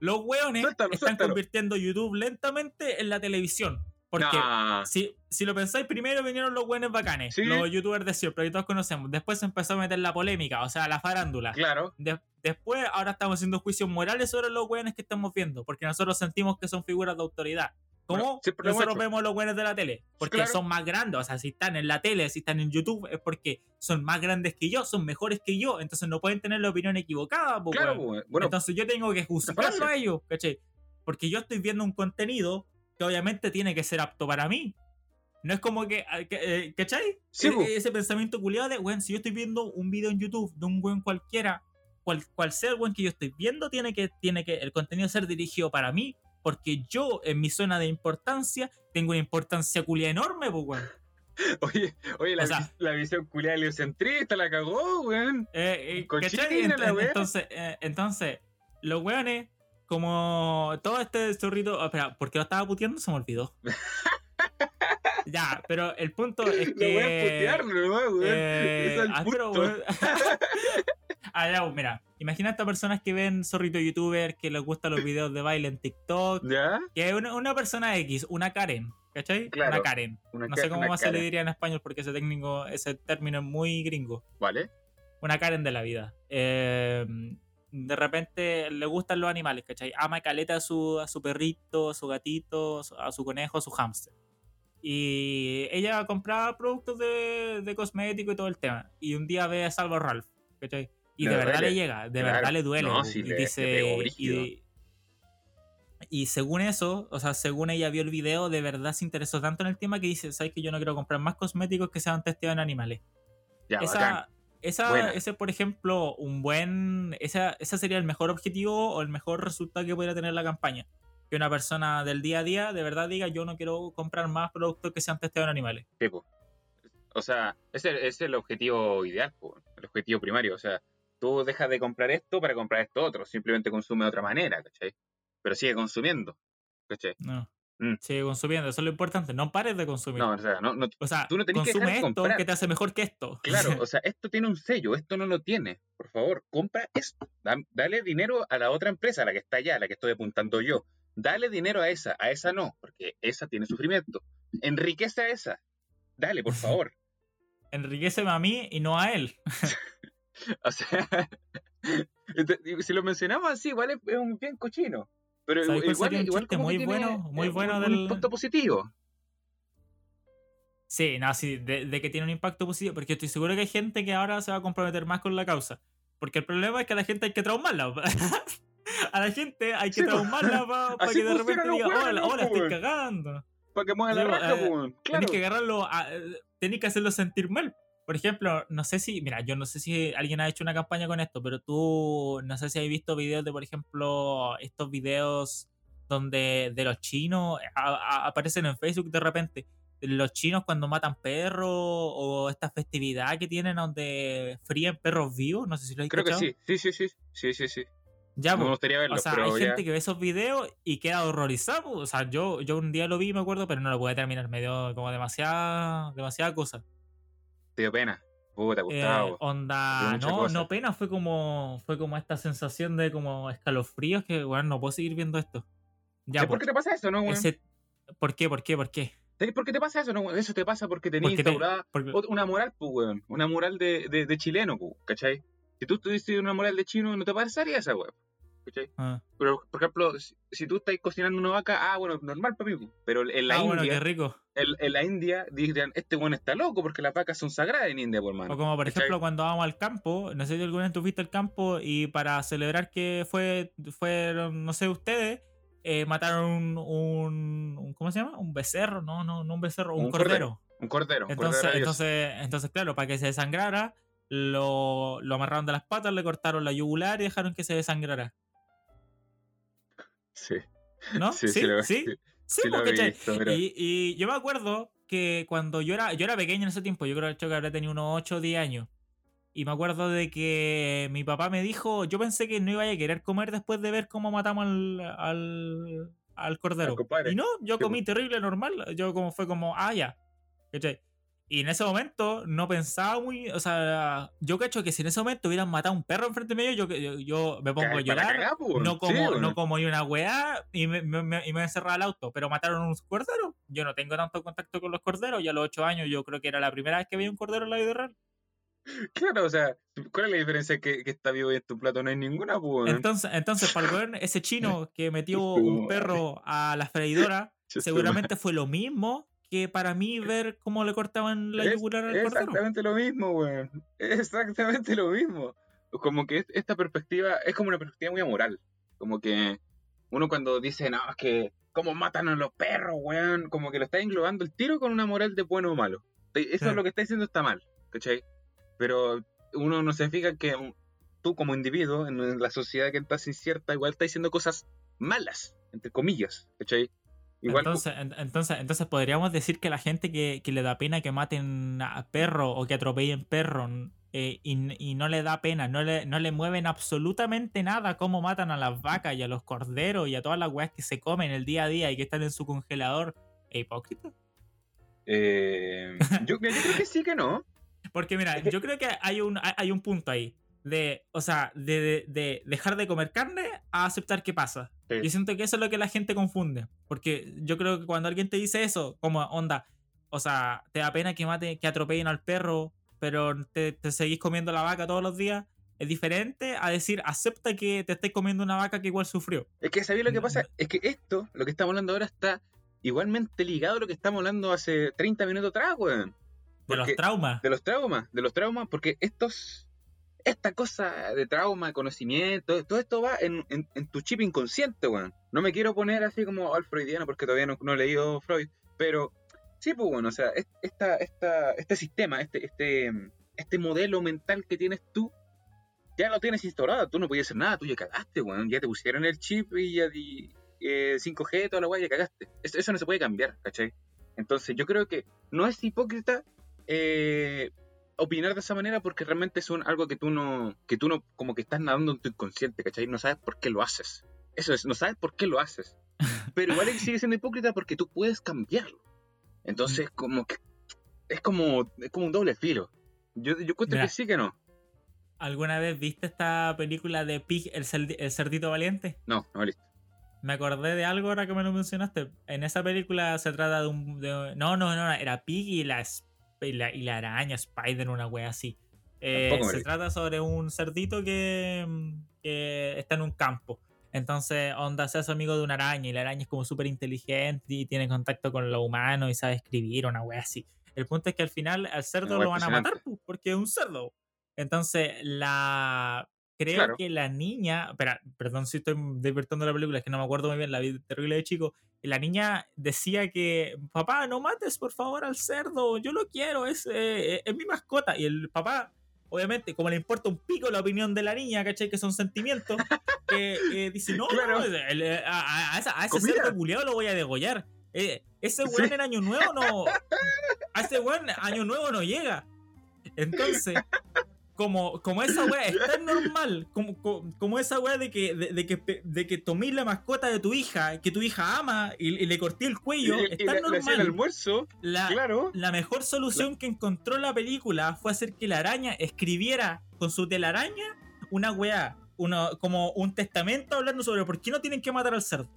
Los weones Suéltalo, están suéltalo. convirtiendo YouTube lentamente en la televisión. Porque Nah. si, si lo pensáis, primero vinieron los buenos bacanes, Sí. los youtubers de siempre, que todos conocemos. Después se empezó a meter la polémica, o sea, la farándula. Claro. De- después, ahora estamos haciendo juicios morales sobre los buenos que estamos viendo, porque nosotros sentimos que son figuras de autoridad. ¿Cómo? Bueno, nosotros vemos los buenos de la tele, porque Claro. son más grandes, o sea, si están en la tele, si están en YouTube, es porque son más grandes que yo, son mejores que yo, entonces no pueden tener la opinión equivocada. po, Claro, po, weón. Bueno, Entonces yo tengo que juzgarlo a ellos, ¿cachai? Porque yo estoy viendo un contenido obviamente tiene que ser apto para mí. No es como que, ah, eh, ¿cachai? Sí, E- ese pensamiento culiado de, weón, si yo estoy viendo un video en YouTube de un weón cualquiera, cual, cual sea el weón que yo estoy viendo, tiene que, tiene que el contenido ser dirigido para mí, porque yo en mi zona de importancia tengo una importancia culia enorme, pues, weón. oye, oye, la, o sea- vis- la visión culiada heliocentrista la cagó, weón. Eh, eh, la wea. entonces, eh, entonces, los weones, como todo este zorrito. oh, espera, ¿por qué lo estaba puteando? Se me olvidó. ya, pero el punto es Lo voy a que. putearlo, ¿no, weón? eh, es el ah, punto. Ah, ya, mira, imagina a estas personas que ven zorrito youtuber, que les gustan los videos de baile en TikTok, ¿Ya? que es una, una persona X, una Karen, ¿cachai? Claro. Una Karen. Una No sé cómo más se le diría en español porque ese técnico, ese término es muy gringo Vale. una Karen de la vida. Eh, de repente le gustan los animales, ¿cachai? Ama caleta a su, a su perrito, a su gatito, a su conejo, a su hámster. Y ella compraba productos de, de cosmético y todo el tema. Y un día ve a Salvo Ralph, ¿cachai? Y Le de verdad duele. le llega, de Claro. verdad le duele. No, sí, y le- dice. y, y según eso, o sea, según ella vio el video, de verdad se interesó tanto en el tema que dice, ¿sabes que yo no quiero comprar más cosméticos que sean testeados en animales? Ya, bacán. Esa, Buena. ese, por ejemplo, un buen. Esa, ese sería el mejor objetivo o el mejor resultado que podría tener la campaña. Que una persona del día a día de verdad diga: Yo no quiero comprar más productos que sean testeados en animales. Sí. O sea, ese, ese es el objetivo ideal, el objetivo primario. O sea, tú dejas de comprar esto para comprar esto otro. Simplemente consume de otra manera, ¿cachai? Pero sigue consumiendo, ¿cachai? No. Mm. Sigue consumiendo, eso es lo importante. No pares de consumir. No, o sea, no, no- o sea, tú no tenés que dejar de esto comprar. que te hace mejor que esto. claro, o sea, esto tiene un sello, esto no lo tiene. Por favor, compra esto. Da- dale dinero a la otra empresa, a la que está allá, a la que estoy apuntando yo. Dale dinero a esa, a esa no, porque esa tiene sufrimiento. Enriquece a esa. Dale, por favor. Enriqueceme a mí y no a él. O sea, si lo mencionamos así, igual es un bien cochino. Pero ¿Sabes cuál igual, igual chiste como muy que tiene, bueno- muy eh, bueno un, del- un punto positivo. Sí, no, sí, de, de que tiene un impacto positivo, porque estoy seguro que hay gente que ahora se va a comprometer más con la causa. Porque el problema es que a la gente hay que traumarla. a la gente hay que Sí, traumarla para Así que de repente diga, hola, hola, po, estoy weón". cagando. Para que mueva la raja, eh, claro. Tenés que agarrarlo, a- tenés que hacerlo sentir mal. Por ejemplo, no sé si, mira, yo no sé si alguien ha hecho una campaña con esto, pero tú, no sé si has visto videos de, por ejemplo, estos videos donde de los chinos a- a- aparecen en Facebook de repente. Los chinos cuando matan perros o esta festividad que tienen donde fríen perros vivos, no sé si lo has Creo que cachado. sí, sí, sí, sí, sí, sí, sí. Ya, me gustaría verlo, o sea, pero hay ya. gente que ve esos videos y queda horrorizado. O sea, yo, yo un día lo vi, me acuerdo, pero no lo pude terminar. Me dio como demasiada, demasiada cosa. Te dio pena. Puta, Eh, Gustavo. Dio onda, no, cosa. no pena, fue como, fue como esta sensación de como escalofríos que, bueno, no puedo seguir viendo esto. Ya, ¿Sabes por qué te pasa eso, no, weón? ese- ¿Por qué? ¿Por qué? ¿Por qué? ¿Sabes por qué te pasa eso, no? Eso te pasa porque tenías te- instaurada porque- una moral, pues, weón. Una moral de, de, de chileno, pues, ¿cachai? Si tú tuviste una moral de chino, no te pasaría esa, weón. ¿Cachai? ah. Pero, por ejemplo, si, si tú estás cocinando una vaca, ah, bueno, normal mí, pues. pero en la Ah, bueno, India, qué rico. en, en la India dirían, este weón está loco porque las vacas son sagradas en India, por hermano. O como por ¿cachai? ejemplo cuando vamos al campo, no sé si alguna vez tú fuiste al campo y para celebrar que fue, fueron, no sé, ustedes, eh, mataron un, un, un- ¿Cómo se llama? Un becerro, no, no, no un becerro, un, Un cordero. Un cordero. Entonces, cordero entonces, entonces, claro, para que se desangrara, lo, lo amarraron de las patas, le cortaron la yugular y dejaron que se desangrara. Sí, ¿No? sí, sí, sí, lo, sí, sí, sí, ¿cachai? visto, pero- Y, y yo me acuerdo que cuando yo era, yo era pequeño en ese tiempo, yo creo que habré tenido unos 8 o 10 años. Y me acuerdo de que mi papá me dijo, yo pensé que no iba a querer comer después de ver cómo matamos al, al, al cordero. Al y no, yo comí pues. terrible, normal. Yo como fue como, ah, ya. ¿Cachai? Y en ese momento no pensaba muy, o sea, yo cacho que si en ese momento hubieran matado a un perro enfrente mío, yo, yo, yo me pongo a llorar cagar, no sí, como, bueno. no como ni una weá y me, me, me- y me encerraba al auto, pero mataron un cordero. Yo no tengo tanto contacto con los corderos y a los 8 años yo creo que era la primera vez que veía un cordero en la vida real. Claro, o sea, ¿cuál es la diferencia que, que está vivo y en tu plato? No hay ninguna, pues. Entonces, entonces para el weón, ese chino que metió un perro a la freidora, seguramente fue lo mismo que para mí ver cómo le cortaban la yugular al cordero. Exactamente lo mismo, weón. Exactamente lo mismo. Como que esta perspectiva es como una perspectiva muy amoral. Como que uno cuando dice, no, es que, ¿cómo matan a los perros, weón? Como que lo está englobando el tiro con una moral de bueno o malo. Eso es lo que está diciendo está mal, ¿cachai? Pero uno no se fija que tú como individuo, en- en la sociedad que estás incierta, igual está diciendo cosas malas, entre comillas, ¿cachai? Igual, entonces, en- entonces, entonces podríamos decir que la gente que, que le da pena que maten a perro o que atropellen perro eh, y, y no le da pena, no le, no le mueven absolutamente nada cómo matan a las vacas y a los corderos y a todas las weas que se comen el día a día y que están en su congelador, ¿es hipócrita? eh, yo, yo creo que sí que no. Porque mira, yo creo que hay un, hay- hay un punto ahí. De, o sea, de, de- de dejar de comer carne a aceptar que pasa. Sí. Yo siento que eso es lo que la gente confunde. Porque yo creo que cuando alguien te dice eso, como onda, o sea, te da pena que mate, que atropellen al perro, pero te, te seguís comiendo la vaca todos los días, es diferente a decir, acepta que te estés comiendo una vaca que igual sufrió. Es que ¿sabéis lo que pasa? no. Es que esto, lo que estamos hablando ahora, está igualmente ligado a lo que estamos hablando hace 30 minutos atrás, weón. De los traumas. De los traumas, de los traumas, porque estos, esta cosa de trauma, conocimiento, todo esto va en, en- tu chip inconsciente, weón. No me quiero poner así como al freudiano porque todavía no, no he leído Freud, pero sí, pues bueno, o sea, es- esta, esta, este sistema, este, este, este modelo mental que tienes tú, ya lo tienes instaurado, tú no podías hacer nada, tú ya cagaste, weón, ya te pusieron el chip y ya di eh, 5G, toda la weá, ya cagaste. Eso, eso no se puede cambiar, ¿cachai? Entonces yo creo que no es hipócrita eh, opinar de esa manera porque realmente es un, algo que tú no, que tú no, como que estás nadando en tu inconsciente, ¿cachai? No sabes por qué lo haces. Eso es, no sabes por qué lo haces. Pero igual sigue siendo hipócrita porque tú puedes cambiarlo. Entonces, como que es como, es como un doble filo. Yo, yo cuento Mira. que sí que no. ¿Alguna vez viste esta película de Pig, el, cerdi- el cerdito valiente? No, no, listo. Me acordé de algo ahora que me lo mencionaste. En esa película se trata de un. de- no, no, no, era Pig y la, y la, y la araña, Spider, una wea así. Eh, se trata sobre un cerdito que, mm, que está en un campo. Entonces, Onda se hace amigo de una araña y la araña es como súper inteligente y tiene contacto con lo humano y sabe escribir, una wea así. El punto es que al final al cerdo lo van a matar impresionante. pu, porque es un cerdo. Entonces, la. Creo Claro. que la niña. Espera, perdón si estoy divirtiendo la película, es que no me acuerdo muy bien, la vi terrible de chico. La niña decía que, papá, no mates por favor al cerdo, yo lo quiero, es, eh, es mi mascota. Y el papá, obviamente, como le importa un pico la opinión de la niña, ¿cachai? Que son sentimientos, que eh, dice, no, Claro. no, el- a, a- a esa- a ese Comida. cerdo culiado lo voy a degollar. Eh, ese weón Sí. en Año Nuevo no. A ese weón Año Nuevo no llega. Entonces, como, como esa weá es tan normal, como, como, como esa weá de que, de, de que, de que tomé la mascota de tu hija, que tu hija ama y, y le corté el cuello, Y- es y tan hacía el normal. almuerzo, La, claro. la mejor solución que encontró la película fue hacer que la araña escribiera con su telaraña una weá, uno, como un testamento hablando sobre por qué no tienen que matar al cerdo.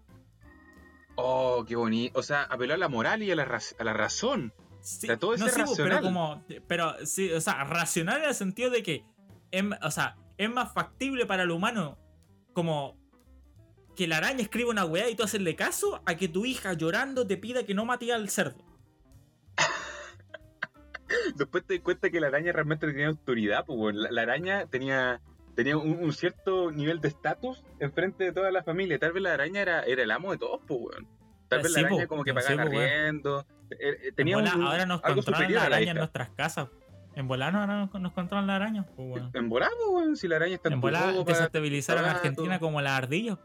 Oh, qué bonito. O sea, apeló a la moral y a la, a la razón. Sí, Trató de no, sí, pues, pero como, pero sí, o sea, racional en el sentido de que, es, o sea, es más factible para el humano como que la araña escriba una weá y tú hacerle caso a que tu hija llorando te pida que no mate al cerdo. Después te das cuenta que la araña realmente tenía autoridad, pues, la, la araña tenía tenía un, un cierto nivel de estatus enfrente de toda la familia. Tal vez la araña era, era el amo de todos, pues, weón. Tal vez Sí, la araña po. como que Sí, pagaba weón. arriendo. eh, eh, Tenía bola, un- ahora nos controlan la a la araña en nuestras casas. En volano ahora nos, nos controlan la araña. pues, weón. En volado, weón, si la araña está en, En ropa, desestabilizaron a. Argentina como las ardillas.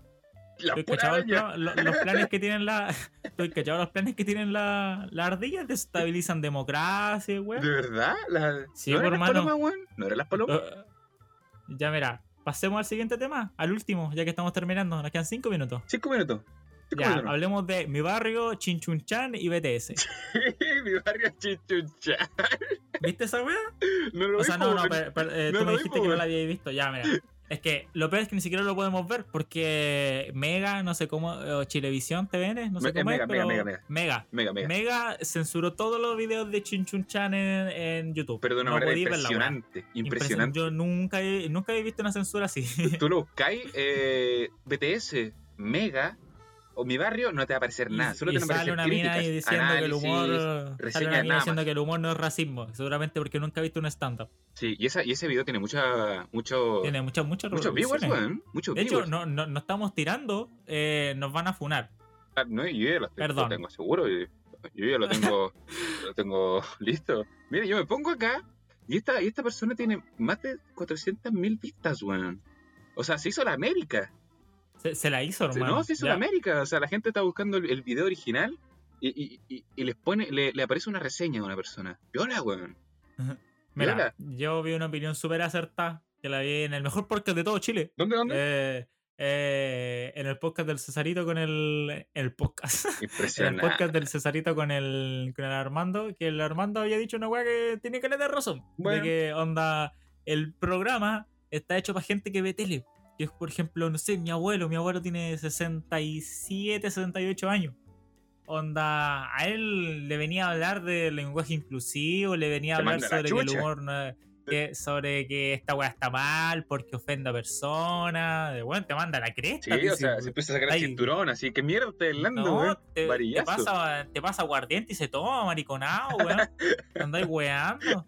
la Estoy cachado el araña. los planes que tienen la. Estoy cachado los planes que tienen la, las ardillas. Desestabilizan democracia, ¿De weón. verdad? La... Sí, ¿No por eran las palomas, weón? ¿No eran las palomas? Eh, Ya mira, pasemos al siguiente tema, al último, ya que estamos terminando. Nos quedan cinco minutos. Cinco minutos. Cinco Ya, hablemos de mi barrio, Chinchunchan y BTS. Mi barrio chichucha. ¿Viste esa weá? No lo O sea, no, no, pero- pero, eh, No tú me dijiste que no la habíais visto. Ya, mira. Es que lo peor es que ni siquiera lo podemos ver porque Mega, no sé cómo, o Chilevisión, TVN, no sé cómo Mega, es, Mega, pero Mega, Mega. Mega. Mega, mega. Mega censuró todos los videos de Chinchunchan en, en YouTube. Pero de una No manera impresionante. Impresionante. Yo nunca he, nunca he visto una censura así. Tú lo buscáis, eh, BTS, Mega, o mi barrio, no te va a aparecer nada. Solo y te van a sale aparecer una mina críticas, diciendo que el análisis. humor sale reseñas, una mina nada diciendo que el humor no es racismo seguramente porque nunca he visto un stand up Sí, y, esa, y ese video tiene mucha, mucho, tiene muchas muchas muchos viewers, reproducciones. weón. Muchos de hecho no, no, no estamos tirando eh, nos van a funar Ah, no, yo ya lo, tengo- Perdón. lo tengo seguro. y- Yo ya lo tengo, lo tengo listo. Mire, yo me pongo acá y esta, y esta persona tiene más de 400.000 vistas, weón. O sea, se hizo la América. Se, se la hizo hermano No, se hizo la América. O sea, la gente está buscando el, el video original y, y- y- les pone, le, le aparece una reseña a una persona. Viola, weón. mira Viola. yo vi una opinión súper acertada que la vi en el mejor podcast de todo Chile ¿Dónde, dónde? Eh, eh, en el podcast del Cesarito con el el podcast en el Impresionante. podcast del Cesarito con el, con el Armando, que el Armando había dicho una weá que tiene que de razón. Bueno. De que onda, el programa está hecho para gente que ve tele. Por ejemplo, no sé, mi abuelo, mi abuelo tiene 67, 68 años. Onda, a él le venía a hablar del lenguaje inclusivo, le venía a hablar sobre que el humor no es- que, sobre que esta weá está mal porque ofende a personas. De bueno, te manda la cresta. Sí, o sea, se empieza a sacar el Ay. cinturón, así que mierda te hablando, no, weón. te, te pasa, te pasa aguardiente y se toma, mariconado, weón. Andáis weando.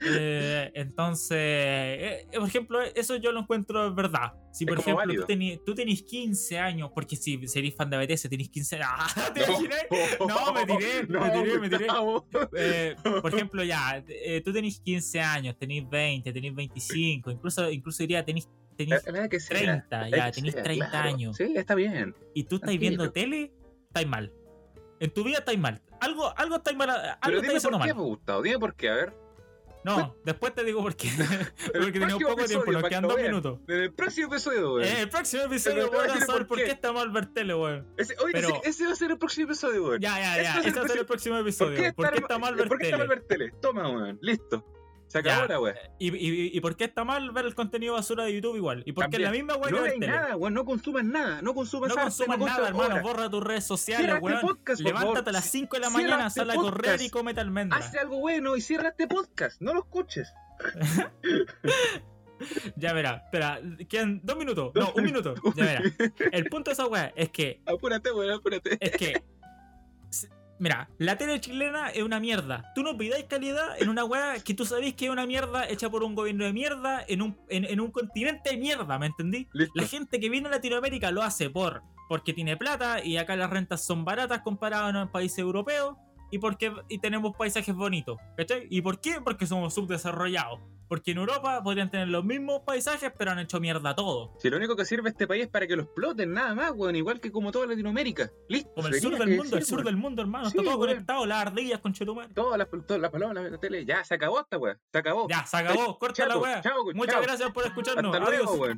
Eh, entonces, eh, eh, por ejemplo, eso yo lo encuentro verdad. Si, por ejemplo, válido. tú, tenés 15 años, porque si seréis fan de BTS, tenés 15 años. ¡Ah! ¿Te No. imaginas? No, me tiré, me tiré, me tiré. Eh, por ejemplo, ya, eh, tú tenés 15 años, tenés 20, tenés 25, incluso, incluso diría, que sea, 30, la ya, sea, 30 claro. años. Sí, está bien. y tú estás viendo tele, estáis mal. En tu vida estáis mal. Algo, algo estáis mal. Algo Pero dime por qué, mal. pues, Gustavo. Dime por qué, a ver. No, después te digo por qué. Porque tenemos poco tiempo, nos quedan dos minutos. En el próximo episodio, weón. En el próximo episodio voy a saber por qué. está mal ver tele, weón. Ese, oye, pero- ese, ese va a ser el próximo episodio, weón. Ya, ya, ya. Ese va a ser el próximo episodio. ¿Por qué, está mal ver ¿Por qué está mal tele? ver tele? Toma, weón. Listo. Se acabó la weón. ¿Y, y, ¿Y por qué está mal ver el contenido basura de YouTube igual? ¿Y por qué es la misma weón No que tele? nada, weón. No consumas nada. No consumas No consumas no nada, hermano. Borra tus redes sociales, este weón. podcast, Levántate a las 5 de la mañana, este sal a correr y cómete almendra. Haz algo bueno y cierra este podcast. No lo escuches. Ya verá, espera, quedan dos minutos. No, un minuto. Ya verá. El punto de esa weá es que, Apúrate, weón. Apúrate. es que. Mira, la tele chilena es una mierda. Tú no pidáis calidad en una weá que tú sabés que es una mierda hecha por un gobierno de mierda en un, en, en un continente de mierda, ¿me entendí? Listo. La gente que viene a Latinoamérica lo hace por porque tiene plata y acá las rentas son baratas comparadas a los países europeos y porque y tenemos paisajes bonitos, ¿cachai? ¿Y por qué? Porque somos subdesarrollados. Porque en Europa podrían tener los mismos paisajes, pero han hecho mierda todo. Si lo único que sirve este país es para que lo exploten, nada más, weón. Igual que como toda Latinoamérica. Listo. Como el sur del mundo, el sur weón. del mundo, hermano. Sí, Está todo weón. conectado, las ardillas con Chetumal. Todas las, todas las palabras de la tele. Ya, se acabó esta weón. Se acabó. Ya, se acabó, corta la chao, Muchas chao. gracias por escucharnos. Hasta Adiós. luego, weón.